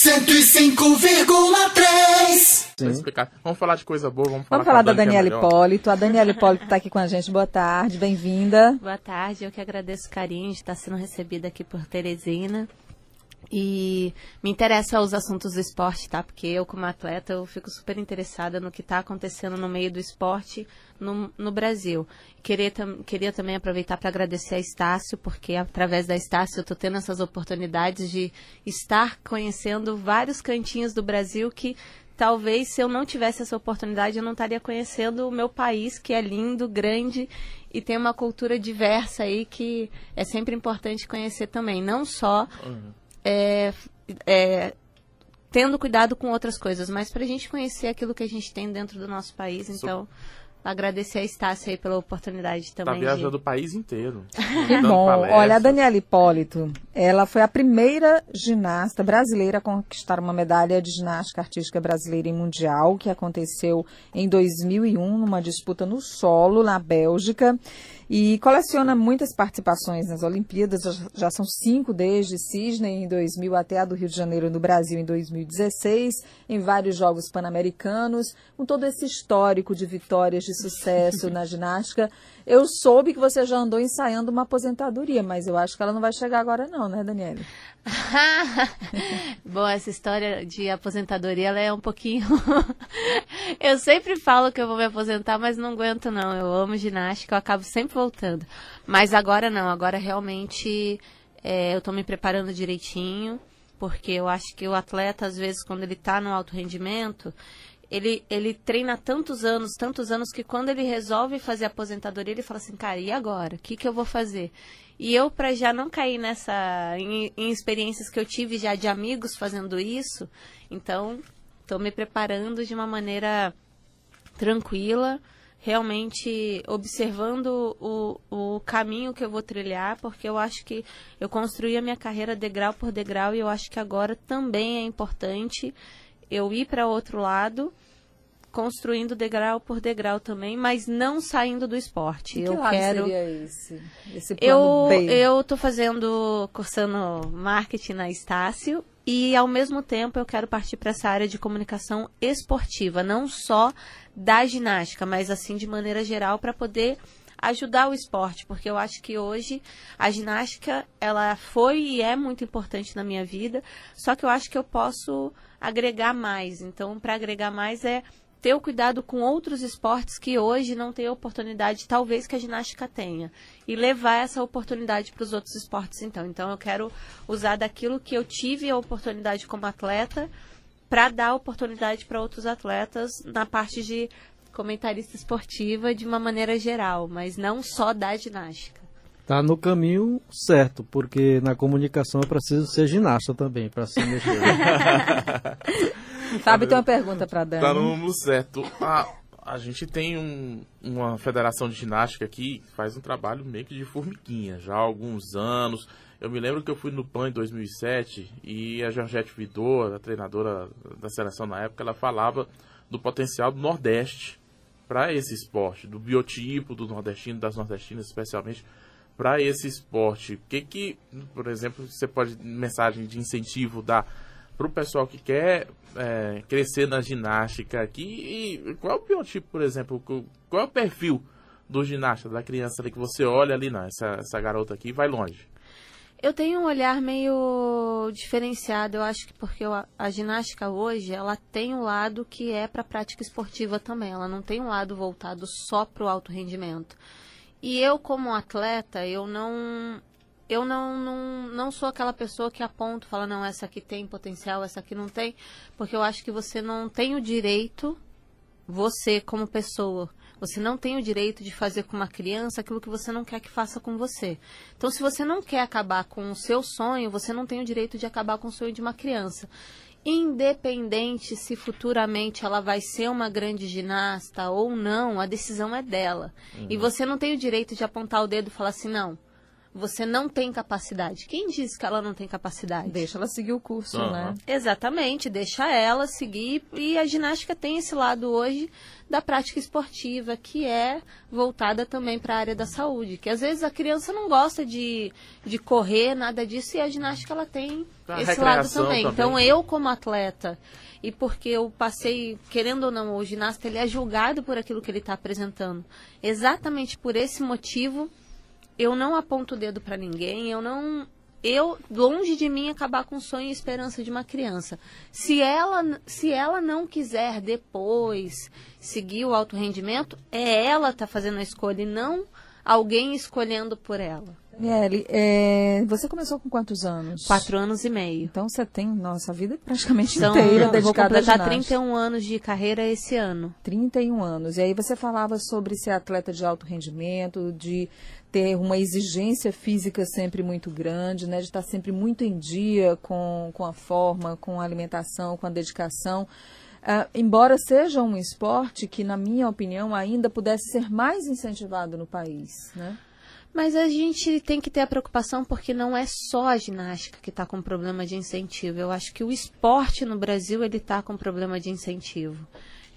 105,3. explicar. Vamos falar de coisa boa, vamos falar, vamos falar da Daniela Hipólito. A Daniela Hipólito está aqui com a gente. Boa tarde, bem-vinda. Boa tarde, eu que agradeço o carinho de estar sendo recebida aqui por Teresina. E me interessa os assuntos do esporte, tá? Porque eu, como atleta, eu fico super interessada no que está acontecendo no meio do esporte no, no Brasil. Queria, tam, queria também aproveitar para agradecer a Estácio, porque através da Estácio eu estou tendo essas oportunidades de estar conhecendo vários cantinhos do Brasil que talvez se eu não tivesse essa oportunidade eu não estaria conhecendo o meu país, que é lindo, grande e tem uma cultura diversa aí que é sempre importante conhecer também. Não só. Uhum é, é, tendo cuidado com outras coisas, mas para a gente conhecer aquilo que a gente tem dentro do nosso país, então agradecer a Estácia aí pela oportunidade tá também. Está viajando de... o país inteiro. Que bom. Palestras. Olha, a Daniela Hipólito, ela foi a primeira ginasta brasileira a conquistar uma medalha de ginástica artística brasileira em mundial, que aconteceu em 2001 numa disputa no solo na Bélgica e coleciona muitas participações nas Olimpíadas, já, são cinco desde Sydney em 2000 até a do Rio de Janeiro no Brasil em 2016, em vários Jogos Pan-Americanos, com todo esse histórico de vitórias de sucesso na ginástica. Eu soube que você já andou ensaiando uma aposentadoria, mas eu acho que ela não vai chegar agora não, né, Daniela? Bom, essa história de aposentadoria ela é um pouquinho. eu sempre falo que eu vou me aposentar, mas não aguento não. Eu amo ginástica, eu acabo sempre voltando. Mas agora não, agora realmente é, eu estou me preparando direitinho, porque eu acho que o atleta, às vezes, quando ele está no alto rendimento, ele, ele treina tantos anos, tantos anos, que quando ele resolve fazer aposentadoria, ele fala assim, cara, e agora? O que, que eu vou fazer? E eu, para já não cair nessa. Em, em, experiências que eu tive já de amigos fazendo isso, então estou me preparando de uma maneira tranquila, realmente observando o, o caminho que eu vou trilhar, porque eu acho que eu construí a minha carreira degrau por degrau e eu acho que agora também é importante eu ir para outro lado construindo degrau por degrau também, mas não saindo do esporte. Que eu lado quero seria esse? Esse plano eu B? eu tô fazendo cursando marketing na Estácio e ao mesmo tempo eu quero partir para essa área de comunicação esportiva, não só da ginástica, mas assim de maneira geral para poder ajudar o esporte, porque eu acho que hoje a ginástica ela foi e é muito importante na minha vida, só que eu acho que eu posso agregar mais. Então, para agregar mais é ter o cuidado com outros esportes que hoje não têm oportunidade, talvez que a ginástica tenha, e levar essa oportunidade para os outros esportes, então. Então, eu quero usar daquilo que eu tive a oportunidade como atleta para dar oportunidade para outros atletas na parte de comentarista esportiva de uma maneira geral, mas não só da ginástica. Tá no caminho certo, porque na comunicação é preciso ser ginasta também para se mexer. Fábio tem uma pergunta para Dani. Tá no mundo certo. A, a gente tem um, uma federação de ginástica aqui que faz um trabalho meio que de formiguinha já há alguns anos. Eu me lembro que eu fui no PAN em 2007 e a Georgette Vidor, a treinadora da seleção na época, ela falava do potencial do Nordeste para esse esporte, do biotipo do nordestino, das nordestinas especialmente para esse esporte. O que que, por exemplo, você pode mensagem de incentivo dar para o pessoal que quer é, crescer na ginástica aqui? E qual é o biotipo, por exemplo? Qual é o perfil do ginasta, da criança ali que você olha ali, não, essa, essa garota aqui vai longe? Eu tenho um olhar meio diferenciado, eu acho que porque a, ginástica hoje, ela tem um lado que é para prática esportiva também, ela não tem um lado voltado só para o alto rendimento. E eu como atleta, eu não eu não, não, não sou aquela pessoa que aponta, fala, não, essa aqui tem potencial, essa aqui não tem, porque eu acho que você não tem o direito, você como pessoa, você não tem o direito de fazer com uma criança aquilo que você não quer que faça com você. Então, se você não quer acabar com o seu sonho, você não tem o direito de acabar com o sonho de uma criança. Independente se futuramente ela vai ser uma grande ginasta ou não, a decisão é dela. Uhum. E você não tem o direito de apontar o dedo e falar assim, não, você não tem capacidade. Quem disse que ela não tem capacidade? Deixa ela seguir o curso, uhum. né? Exatamente, deixa ela seguir. E a ginástica tem esse lado hoje da prática esportiva, que é voltada também para a área da saúde. Que às vezes a criança não gosta de, de correr, nada disso, e a ginástica ela tem a esse lado também. também. Então eu, como atleta, e porque eu passei, querendo ou não, o ginasta ele é julgado por aquilo que ele está apresentando. Exatamente por esse motivo eu não aponto o dedo para ninguém, eu não eu longe de mim acabar com o sonho e esperança de uma criança. Se ela se ela não quiser depois seguir o alto rendimento, é ela tá fazendo a escolha e não alguém escolhendo por ela. Daniele, é, você começou com quantos anos? Quatro anos e meio. Então você tem, nossa, a vida praticamente São, inteira dedicada vou completar 31 anos de carreira esse ano. 31 anos. E aí você falava sobre ser atleta de alto rendimento, de ter uma exigência física sempre muito grande, né, de estar sempre muito em dia com, com a forma, com a alimentação, com a dedicação. Uh, embora seja um esporte que, na minha opinião, ainda pudesse ser mais incentivado no país, né? Mas a gente tem que ter a preocupação porque não é só a ginástica que está com problema de incentivo. Eu acho que o esporte no Brasil ele está com problema de incentivo.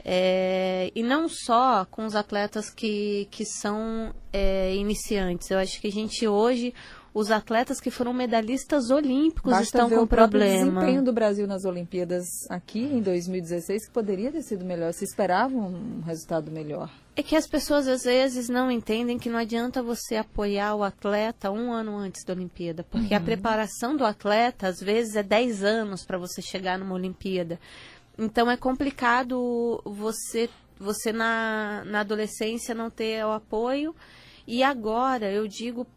É, e não só com os atletas que, que são é, iniciantes. Eu acho que a gente hoje, os atletas que foram medalhistas olímpicos Basta estão ver com o problema. O desempenho do Brasil nas Olimpíadas aqui em 2016 que poderia ter sido melhor. Se esperava um resultado melhor. É que as pessoas às vezes não entendem que não adianta você apoiar o atleta um ano antes da Olimpíada, porque uhum. a preparação do atleta às vezes é 10 anos para você chegar numa Olimpíada. Então é complicado você você na, na adolescência não ter o apoio. E agora eu digo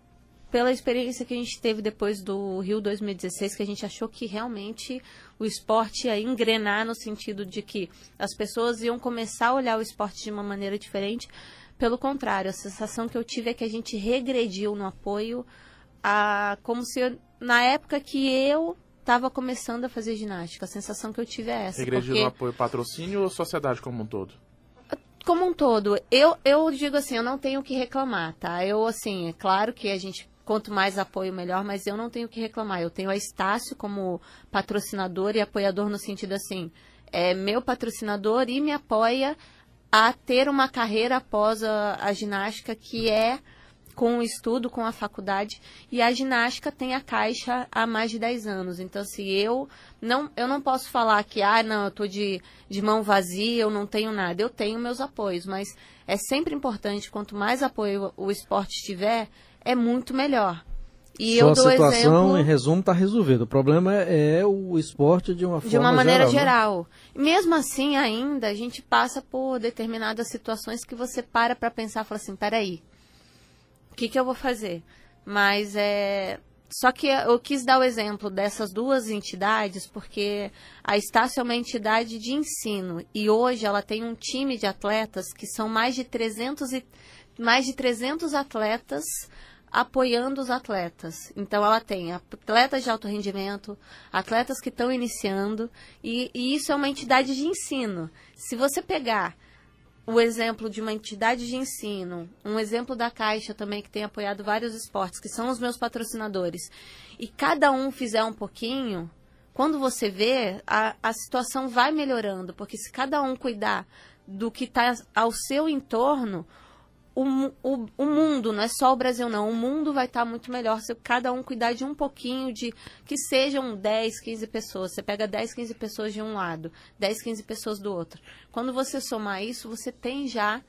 pela experiência que a gente teve depois do Rio 2016, que a gente achou que realmente o esporte ia engrenar no sentido de que as pessoas iam começar a olhar o esporte de uma maneira diferente. Pelo contrário, a sensação que eu tive é que a gente regrediu no apoio, a, como se na época que eu estava começando a fazer ginástica. A sensação que eu tive é essa. Igreja porque... no apoio patrocínio ou sociedade como um todo? Como um todo. Eu, eu digo assim, eu não tenho o que reclamar, tá? Eu, assim, é claro que a gente quanto mais apoio, melhor, mas eu não tenho que reclamar. Eu tenho a Estácio como patrocinador e apoiador no sentido assim, é meu patrocinador e me apoia a ter uma carreira após a, a ginástica que é com o estudo, com a faculdade, e a ginástica tem a caixa há mais de 10 anos. Então, se eu não, eu não posso falar que, ah, não, eu estou de, de mão vazia, eu não tenho nada. Eu tenho meus apoios, mas é sempre importante, quanto mais apoio o esporte tiver, é muito melhor. E Sua eu dou situação, exemplo, em resumo, está resolvida. O problema é, é, o esporte de uma forma De uma maneira geral. Né? Mesmo assim, ainda, a gente passa por determinadas situações que você para para pensar e fala assim, peraí, que, que eu vou fazer? Mas é. Só que eu quis dar o exemplo dessas duas entidades porque a Estácio é uma entidade de ensino e hoje ela tem um time de atletas que são mais de 300, e, mais de 300 atletas apoiando os atletas. Então ela tem atletas de alto rendimento, atletas que estão iniciando e, e isso é uma entidade de ensino. Se você pegar o exemplo de uma entidade de ensino, um exemplo da Caixa também, que tem apoiado vários esportes, que são os meus patrocinadores, e cada um fizer um pouquinho, quando você vê, a, a situação vai melhorando, porque se cada um cuidar do que está ao seu entorno, o, o, o, mundo, não é só o Brasil, não. O mundo vai estar tá muito melhor se cada um cuidar de um pouquinho, de que sejam 10, 15 pessoas. Você pega 10, 15 pessoas de um lado, 10, 15 pessoas do outro. Quando você somar isso, você tem já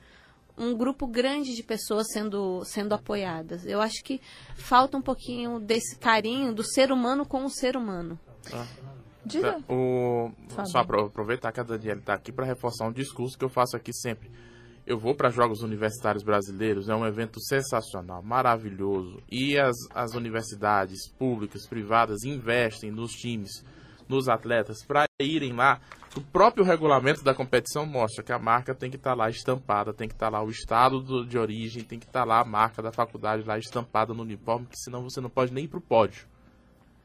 um grupo grande de pessoas sendo, sendo apoiadas. Eu acho que falta um pouquinho desse carinho do ser humano com o ser humano. Ah. Diga. O, só aproveitar que a Daniela está aqui para reforçar um discurso que eu faço aqui sempre eu vou para Jogos Universitários Brasileiros, é um evento sensacional, maravilhoso. E as, as universidades públicas, privadas, investem nos times, nos atletas, para irem lá. O próprio regulamento da competição mostra que a marca tem que estar tá lá estampada, tem que estar tá lá o estado do, de origem, tem que estar tá lá a marca da faculdade lá estampada no uniforme, que senão você não pode nem ir para o pódio.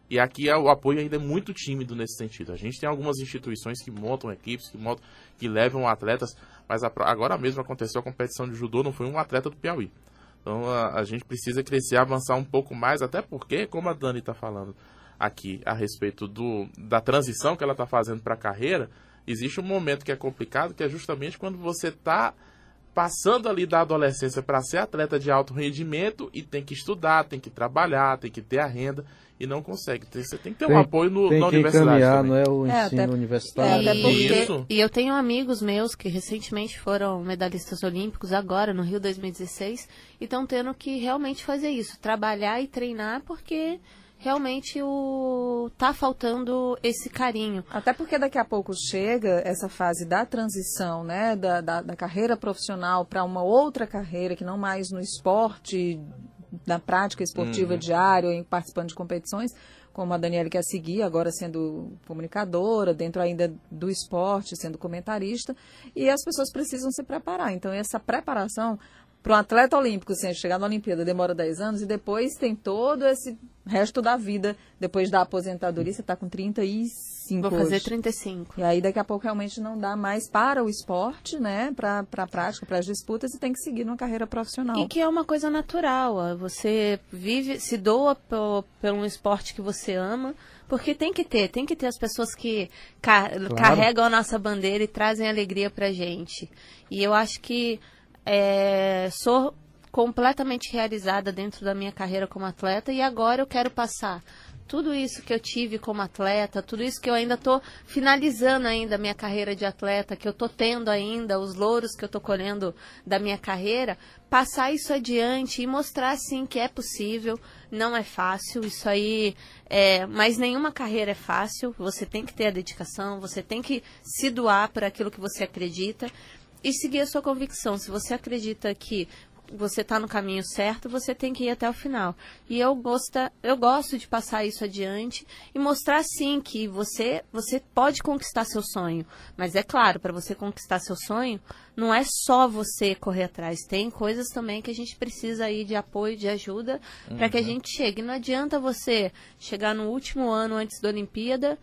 E aqui é, o apoio ainda é muito tímido nesse sentido. A gente tem algumas instituições que montam equipes, que, montam, que levam atletas mas agora mesmo aconteceu a competição de judô, não foi um atleta do Piauí. Então a, a gente precisa crescer, avançar um pouco mais, até porque, como a Dani está falando aqui a respeito do, da transição que ela está fazendo para a carreira, existe um momento que é complicado, que é justamente quando você está passando ali da adolescência para ser atleta de alto rendimento e tem que estudar, tem que trabalhar, tem que ter a renda e não consegue. Você tem que ter tem, um apoio no, tem na que universidade. Caminhar, não é o ensino é, até, universitário. É, porque, e eu tenho amigos meus que recentemente foram medalhistas olímpicos agora no Rio 2016 e estão tendo que realmente fazer isso, trabalhar e treinar porque realmente o tá faltando esse carinho. Até porque daqui a pouco chega essa fase da transição, né, da, da, da carreira profissional para uma outra carreira que não mais no esporte, na prática esportiva uhum. diária, ou participando de competições, como a Daniela quer seguir, agora sendo comunicadora, dentro ainda do esporte, sendo comentarista, e as pessoas precisam se preparar. Então, essa preparação para um atleta olímpico, assim, chegar na Olimpíada, demora 10 anos e depois tem todo esse resto da vida, depois da aposentadoria, você está com 35 Vou fazer hoje. 35. E aí daqui a pouco realmente não dá mais para o esporte, né, para a prática, para as disputas e tem que seguir numa carreira profissional. E que é uma coisa natural, você vive, se doa por, por um esporte que você ama, porque tem que ter, tem que ter as pessoas que car claro. carregam a nossa bandeira e trazem alegria pra gente. E eu acho que é, sou completamente realizada dentro da minha carreira como atleta e agora eu quero passar tudo isso que eu tive como atleta, tudo isso que eu ainda estou finalizando ainda a minha carreira de atleta, que eu estou tendo ainda, os louros que eu estou colhendo da minha carreira, passar isso adiante e mostrar assim que é possível, não é fácil, isso aí, é, mas nenhuma carreira é fácil, você tem que ter a dedicação, você tem que se doar por aquilo que você acredita e seguir a sua convicção. Se você acredita que você está no caminho certo, você tem que ir até o final. E eu, gosto, eu gosto de passar isso adiante e mostrar sim que você, você pode conquistar seu sonho. Mas é claro, para você conquistar seu sonho, não é só você correr atrás. Tem coisas também que a gente precisa aí de apoio, de ajuda, uhum. para que a uhum. gente chegue. Não adianta você chegar no último ano antes da Olimpíada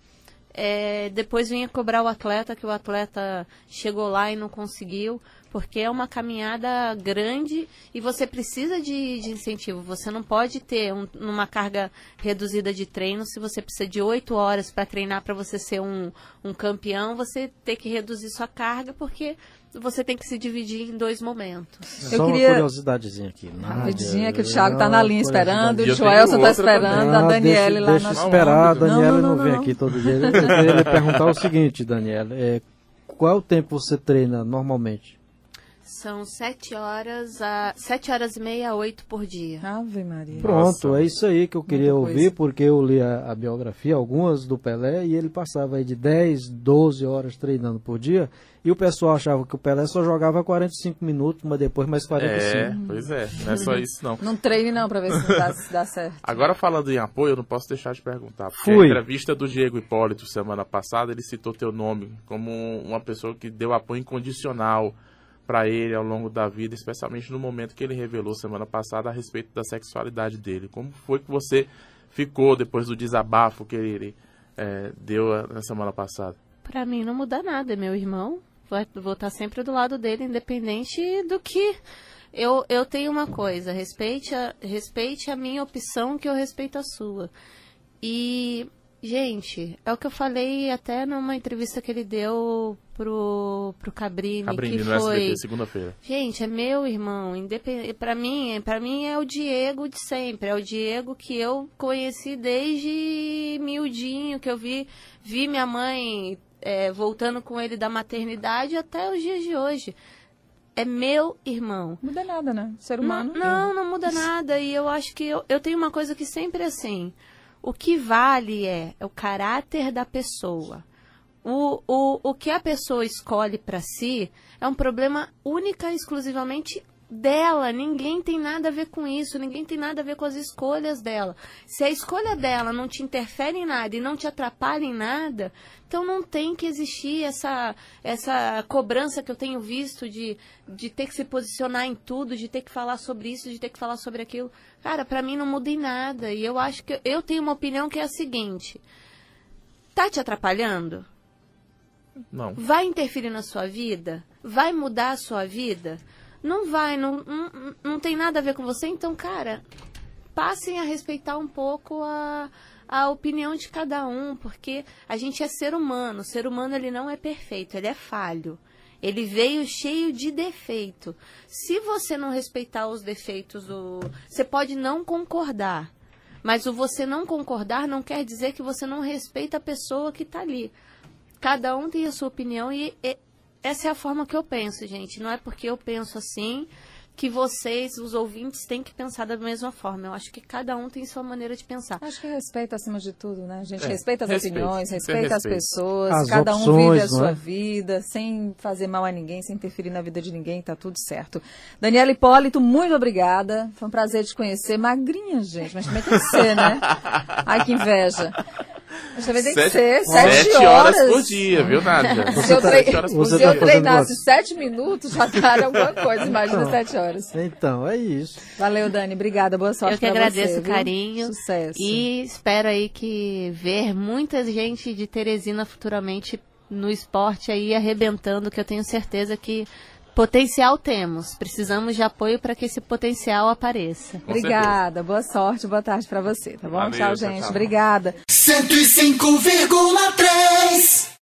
é, depois vinha cobrar o atleta que o atleta chegou lá e não conseguiu, porque é uma caminhada grande e você precisa de, de incentivo. Você não pode ter um, uma carga reduzida de treino se você precisa de oito horas para treinar para você ser um, um campeão. Você tem que reduzir sua carga porque você tem que se dividir em dois momentos. Só eu queria... uma curiosidadezinha aqui. Rapidinha, que o Thiago está na linha esperando, o Joelson está esperando, a Daniele lá deixa na esperar, a Daniela não, não, não, vem aqui todo dia. Eu queria perguntar o seguinte, Daniela, é, qual o tempo você treina normalmente? São sete horas a sete horas e meia a oito por dia. Ave Maria. Pronto, Nossa. é isso aí que eu queria Muita ouvir, coisa. porque eu li a, a, biografia, algumas do Pelé, e ele passava aí de 10, 12 horas treinando por dia, e o pessoal achava que o Pelé só jogava 45 minutos, mas depois mais 45. É, pois é, não é só isso não. Não treine não, pra ver se dá, se dá certo. Agora falando em apoio, eu não posso deixar de perguntar, porque Fui. a entrevista do Diego Hipólito semana passada, ele citou teu nome como uma pessoa que deu apoio incondicional para ele ao longo da vida, especialmente no momento que ele revelou semana passada a respeito da sexualidade dele. Como foi que você ficou depois do desabafo que ele é, deu na semana passada? Para mim não muda nada, é meu irmão. Vou estar sempre do lado dele, independente do que. Eu, eu tenho uma coisa, respeite a, respeite a minha opção, que eu respeito a sua. E Gente, é o que eu falei até numa entrevista que ele deu pro, pro Cabrini, Cabrini que no foi... SBT, segunda-feira. Gente, é meu irmão, independ... para mim, para mim é o Diego de sempre, é o Diego que eu conheci desde miudinho, que eu vi, vi minha mãe é, voltando com ele da maternidade até os dias de hoje. É meu irmão. Muda nada, né? Ser humano. Não, não, não muda nada. E eu acho que eu, eu tenho uma coisa que sempre é assim. O que vale é o caráter da pessoa. O, o, o que a pessoa escolhe para si é um problema única e exclusivamente dela. Ninguém tem nada a ver com isso, ninguém tem nada a ver com as escolhas dela. Se a escolha dela não te interfere em nada e não te atrapalha em nada, então não tem que existir essa, essa cobrança que eu tenho visto de, de ter que se posicionar em tudo, de ter que falar sobre isso, de ter que falar sobre aquilo. Cara, para mim não muda em nada. E eu acho que eu tenho uma opinião que é a seguinte: tá te atrapalhando? Não. Vai interferir na sua vida? Vai mudar a sua vida? Não vai, não, não, não tem nada a ver com você, então, cara, passem a respeitar um pouco a, a opinião de cada um, porque a gente é ser humano. O ser humano ele não é perfeito, ele é falho. Ele veio cheio de defeito. Se você não respeitar os defeitos do. Você pode não concordar. Mas o você não concordar não quer dizer que você não respeita a pessoa que está ali. Cada um tem a sua opinião e, e essa é a forma que eu penso, gente. Não é porque eu penso assim que vocês, os ouvintes, têm que pensar da mesma forma. Eu acho que cada um tem sua maneira de pensar. Acho que respeito acima de tudo, né? A gente é, respeita as respeito, opiniões, respeita as pessoas, as cada opções, um vive a sua é? vida, sem fazer mal a ninguém, sem interferir na vida de ninguém, tá tudo certo. Daniela Hipólito, muito obrigada. Foi um prazer te conhecer. Magrinha, gente, mas também tem que ser, né? Ai, que inveja. Mas também tem que ser sete, sete horas. horas por dia, viu, Nádia? Se eu, tre... tá, se eu treinasse sete minutos, já daria alguma coisa, imagina então, sete horas. Então, é isso. Valeu, Dani. Obrigada, boa sorte Eu que agradeço você, o carinho. Sucesso. E espero aí que ver muita gente de Teresina futuramente no esporte aí arrebentando, que eu tenho certeza que Potencial temos, precisamos de apoio para que esse potencial apareça. Com Obrigada, certeza. boa sorte, boa tarde para você, tá bom? Valeu, tchau, gente. Tchau. Obrigada. 105,3